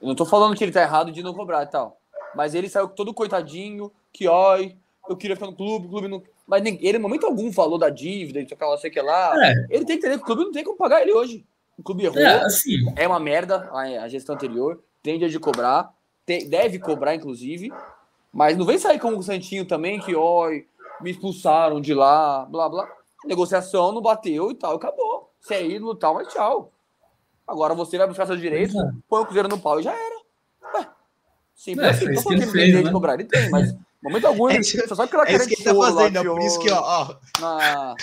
Eu não tô falando que ele tá errado de não cobrar e tal. Mas ele saiu todo coitadinho, que oi, eu queria ficar no clube, o clube não. Mas ele, em momento algum, falou da dívida, de aquela sei que lá. É. Ele tem que entender que o clube não tem como pagar ele hoje. O clube errou. É, assim. é uma merda a, gestão anterior. Tem dia de cobrar. Tem, deve cobrar, inclusive. Mas não vem sair com o Santinho também, que oi, me expulsaram de lá, blá blá. Negociação não bateu e tal, acabou. Você é ídolo e tal, mas tchau. Agora você vai buscar seus direitos, é. põe o Cruzeiro no pau e já era. Ué, simples é, assim. Falando que ele fez, tem né? cobrar, ele tem, mas *laughs* momento algum, é isso, só que ela é isso que ele tá fazendo, lá, é por isso que, ó, ó. Na...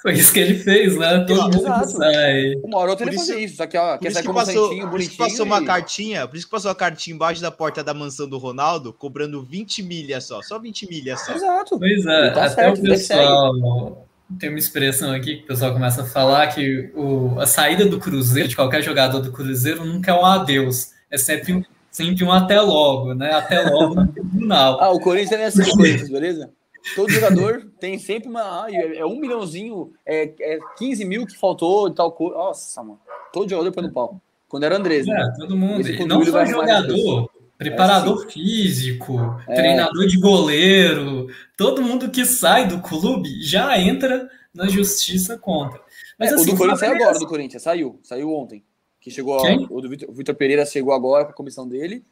Foi isso que ele fez, né? Todo ó, mundo exato. sai. Uma hora ou outra ele fazer isso, só que, ó, quer sair como passou, bonitinho. Por isso que passou e... uma cartinha, por isso que passou a cartinha embaixo da porta da mansão do Ronaldo, cobrando 20 milhas só, só 20 milhas só. Exato. Pois é, tá até certo, o pessoal tem uma expressão aqui que o pessoal começa a falar que o, a saída do Cruzeiro, de qualquer jogador do Cruzeiro, nunca é um adeus. É sempre um, sempre um até logo, né? Até logo no tribunal. ah, o Corinthians é assim, Corinthians, beleza? Todo jogador tem sempre uma. Ah, é um milhãozinho, é, é 15 mil que faltou e tal coisa. Nossa, mano. Todo jogador põe no pau. Quando era Andrés, né? É, todo mundo. E não só jogador, preparador é, físico, é. treinador de goleiro, todo mundo que sai do clube já entra na justiça contra. Mas, é, assim, o do Corinthians saiu agora, do Corinthians, saiu, saiu ontem. Que chegou, Quem? o do Vitor Pereira chegou agora com a comissão dele.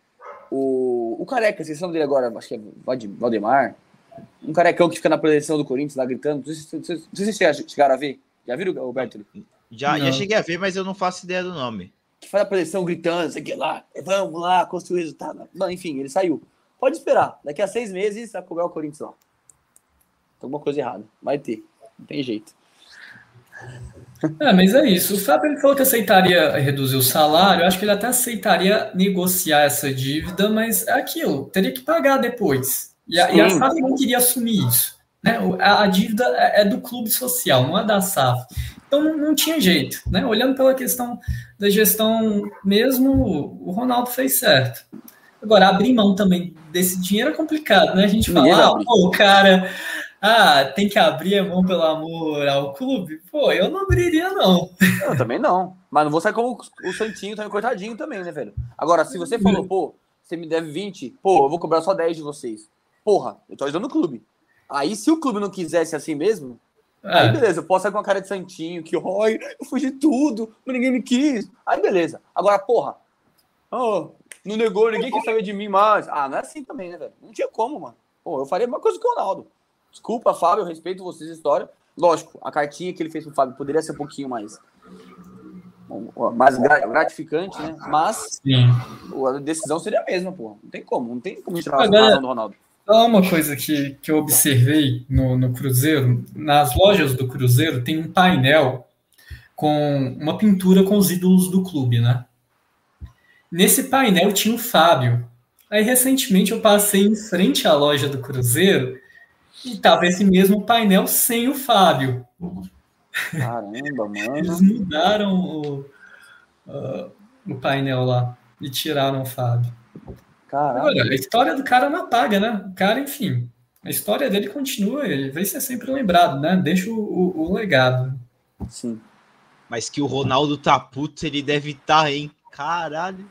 O, o Careca, vocês são dele agora, acho que é Valdemar. Um carecão que fica na presença do Corinthians lá gritando. Não sei, se vocês chegaram a ver. Já viram o Bertoli? Já, já cheguei a ver, mas eu não faço ideia do nome. que faz a pressão gritando, sei que lá, vamos lá, construir o resultado. Não, enfim, ele saiu. Pode esperar. Daqui a seis meses vai cobrar o Corinthians lá. Alguma coisa errada. Vai ter. Não tem jeito. É, mas é isso. O Fábio ele falou que aceitaria reduzir o salário. Eu acho que ele até aceitaria negociar essa dívida, mas é aquilo, teria que pagar depois. E a, e a SAF não queria assumir isso. Né? A, a dívida é, é do clube social, não é da SAF. Então não, não, tinha jeito. Né? Olhando pela questão da gestão mesmo, o Ronaldo fez certo. Agora, abrir mão também desse dinheiro é complicado, né? A gente fala, ah, pô, o cara ah, tem que abrir a mão pelo amor ao clube? Pô, eu não abriria, não. Eu também não. Mas não vou sair como o Santinho também, coitadinho também, né, velho? Agora, se você falou, pô, você me deve 20, pô, eu vou cobrar só 10 de vocês. Porra, eu tô ajudando o clube. Aí, se o clube não quisesse assim mesmo, é. aí beleza, eu posso sair com a cara de Santinho, que, oi, eu fui de tudo, mas ninguém me quis. Aí beleza. Agora, porra, oh, não negou, ninguém quer saber de mim mais. Ah, não é assim também, né, velho? Não tinha como, mano. Pô, eu faria a mesma coisa que o Ronaldo. Desculpa, Fábio, eu respeito vocês a história. Lógico, a cartinha que ele fez pro Fábio poderia ser um pouquinho mais mais gratificante, né? Mas Sim. a decisão seria a mesma, pô. Não tem como, não tem como tirar a razão do Ronaldo. Só uma coisa que, que eu observei no, no Cruzeiro, nas lojas do Cruzeiro tem um painel com uma pintura com os ídolos do clube, né? Nesse painel tinha o Fábio. Aí recentemente eu passei em frente à loja do Cruzeiro e tava esse mesmo painel sem o Fábio. Caramba, *laughs* mano. Eles mudaram o, uh, o painel lá e tiraram o Fábio. Caramba. Olha, a história do cara não apaga, né? O cara, enfim, a história dele continua, ele vai ser sempre lembrado, né? Deixa o, o, o legado. Sim. Mas que o Ronaldo tá puto, ele deve estar, tá, hein? Caralho.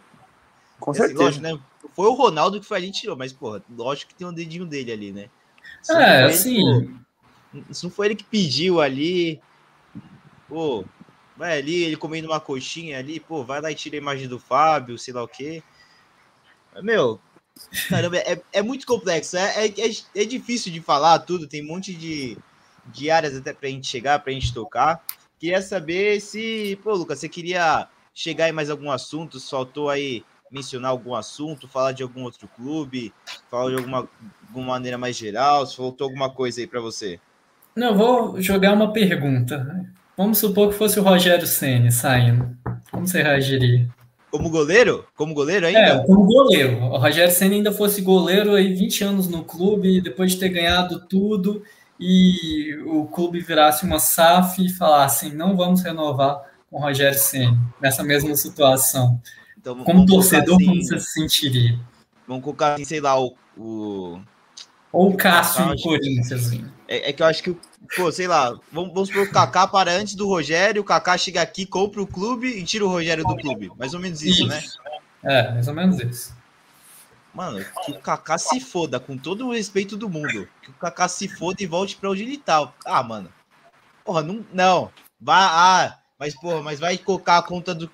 Com certeza. Lógico, né? Foi o Ronaldo que foi a gente tirou, mas, porra, lógico que tem um dedinho dele ali, né? Se é, assim. Ele, se não foi ele que pediu ali, pô, vai ali, ele comendo uma coxinha ali, pô, vai lá e tira a imagem do Fábio, sei lá o quê. Meu, caramba, é, é muito complexo, é, é, é, difícil de falar tudo, tem um monte de, de áreas até pra gente chegar, pra gente tocar. Queria saber se, pô, Lucas, você queria chegar em mais algum assunto, faltou aí mencionar algum assunto, falar de algum outro clube, falar de alguma, alguma maneira mais geral, se faltou alguma coisa aí para você. Não, vou jogar uma pergunta. Vamos supor que fosse o Rogério Ceni saindo. Como você reagiria? Como goleiro? Como goleiro ainda? É, como goleiro. O Rogério Senna ainda fosse goleiro aí 20 anos no clube, depois de ter ganhado tudo, e o clube virasse uma SAF e falasse, não vamos renovar com o Rogério Senna, nessa mesma situação. Então, Como torcedor, assim, como você se sentiria? Vamos colocar assim, sei lá, o. o... Ou o Cássio no Corinthians. Assim. É, é, que eu acho que, pô, sei lá, vamos, vamos pro Kaká para antes do Rogério, o Kaká chega aqui, compra o clube e tira o Rogério do clube. Mais ou menos isso, né? isso. né? É, mais ou menos isso. Mano, que o Kaká se foda, com todo o respeito do mundo. Que o Kaká se foda e volte pra onde ele tá. Ah, mano. Porra, não. Não. Vai. Ah, mas, porra, mas vai colocar a conta do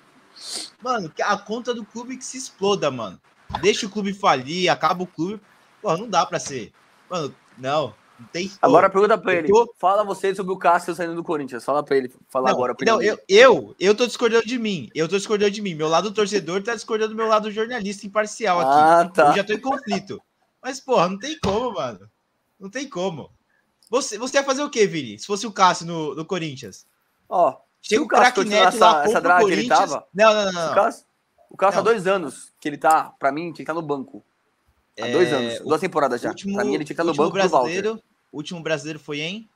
Mano, a conta do clube que se exploda, mano. Deixa o clube falir, acaba o clube. Pô, não dá pra ser. Mano, não. Não tem. Agora pergunta pra ele. Tô... Fala você sobre o Cássio saindo do Corinthians. Fala pra ele. Fala não, agora. Não, eu, eu, eu tô discordando de mim. Eu tô discordando de mim. Meu lado torcedor tá discordando do meu lado jornalista imparcial aqui. Ah, tá. Eu já tô em conflito. Mas, porra, não tem como, mano. Não tem como. Você, você ia fazer o quê, Vini? Se fosse o Cássio no, no Corinthians? Ó, Chega o craque Neto essa, lá, essa draga que ele tava. Não, não, não. O Cássio, o Cássio há dois anos que ele tá, pra mim, tinha que estar tá no banco. Há é, dois anos, duas temporadas já. Último, pra mim, ele tinha que estar tá no banco brasileiro, do O último brasileiro foi em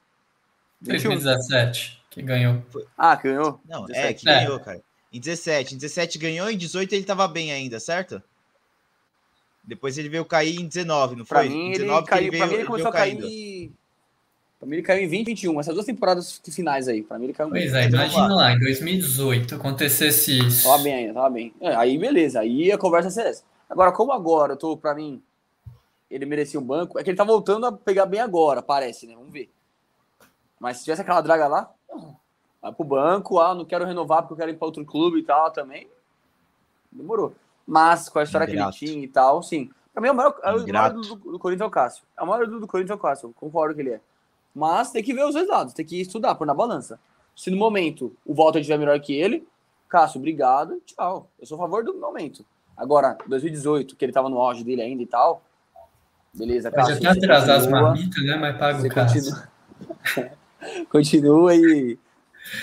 2017, que ganhou. Ah, que ganhou? Não, 17. é, que é. ganhou, cara. Em 17. Em 17 ganhou, em 18 ele tava bem ainda, certo? Depois ele veio cair em 19, não foi? Pra mim, em 19 ele caiu, ele veio, pra mim ele começou a cair Pra mim ele caiu em 20 21. Essas duas temporadas finais aí. Pra mim ele caiu Pois é, imagina lá, em 2018 acontecesse isso. Tava bem ainda, tava bem. É, aí beleza, aí a conversa é essa. Agora, como agora eu tô, pra mim, ele merecia um banco, é que ele tá voltando a pegar bem agora, parece, né? Vamos ver. Mas se tivesse aquela draga lá, vai pro banco, ah, não quero renovar porque eu quero ir pra outro clube e tal também. Demorou. Mas com a história Ingrato. que ele tinha e tal, sim. Pra mim, é o maior, é o maior do, do, Corinthians é o Cássio. É o maior do, do Corinthians é o Cássio. Concordo que ele é. Mas tem que ver os resultados, tem que estudar, pôr na balança. Se no momento o Walter estiver melhor que ele, Cássio, obrigado, tchau. Eu sou a favor do momento. Agora, 2018, que ele tava no auge dele ainda e tal. Beleza, Cássio. Pode até atrasar as marmitas, né? Mas paga o Cássio. Continua, *laughs* continua e.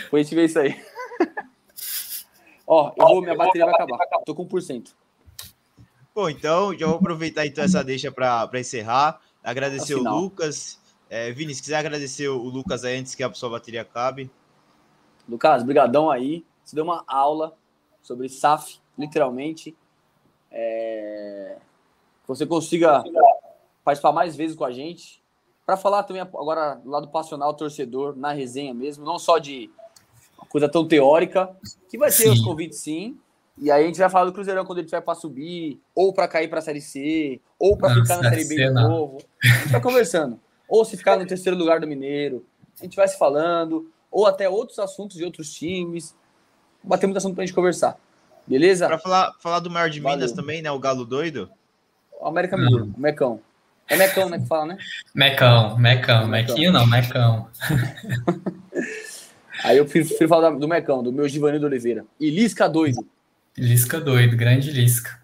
Depois a gente vê isso aí. *laughs* Ó, eu vou, minha bateria vai acabar. Tô com 1%. Bom, então, já vou aproveitar então essa deixa para encerrar. Agradecer o Lucas. É, Vini, se quiser agradecer o Lucas aí antes que a sua bateria acabe. Lucas, brigadão aí. Você deu uma aula sobre SAF, literalmente. É... Que você consiga participar mais vezes com a gente. Para falar também agora do lado passional, torcedor, na resenha mesmo, não só de coisa tão teórica, que vai ter sim. os convites sim. E aí a gente vai falar do Cruzeirão quando ele tiver para subir, ou para cair para a Série C, ou para ficar na Série B de novo. A gente vai conversando. Ou se ficar no terceiro lugar do Mineiro. A gente vai se falando, ou até outros assuntos de outros times. Bater muito assunto para a gente conversar. Beleza? Para falar, falar do maior de Valeu. Minas também, né? O Galo doido. O América Mineiro, hum. o Mecão. É Mecão, né, que fala, né? Mecão, Mecão. Mequinho não, Mecão. *laughs* Aí eu prefiro falar do Mecão, do meu Givanildo Oliveira. E Lisca doido. Lisca doido, grande Lisca.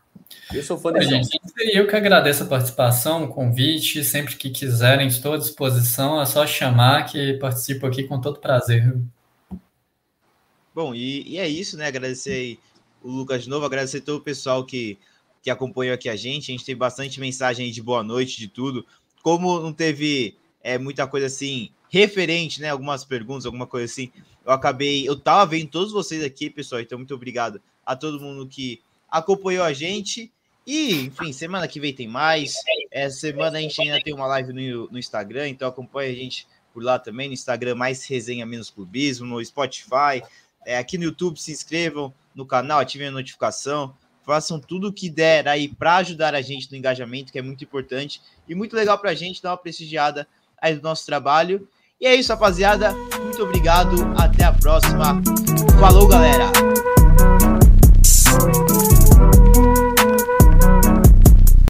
Eu sou fã dele. Gente, eu que agradeço a participação, o convite. Sempre que quiserem, estou à disposição. É só chamar que participo aqui com todo prazer. Bom, e, e é isso, né? Agradecer o Lucas de novo, agradecer todo o pessoal que, que acompanhou aqui a gente. A gente tem bastante mensagem de boa noite, de tudo. Como não teve é, muita coisa assim referente, né? Algumas perguntas, alguma coisa assim. Eu acabei, eu tava vendo todos vocês aqui, pessoal. Então, muito obrigado a todo mundo que acompanhou a gente. E, enfim, semana que vem tem mais. Essa semana a gente ainda tem uma live no, no Instagram, então acompanha a gente por lá também. No Instagram, mais resenha menos clubismo, no Spotify. É, aqui no YouTube, se inscrevam no canal, ativem a notificação. Façam tudo o que der aí para ajudar a gente no engajamento, que é muito importante e muito legal para a gente dar uma prestigiada aí do nosso trabalho. E é isso, rapaziada. Muito obrigado. Até a próxima. Falou, galera.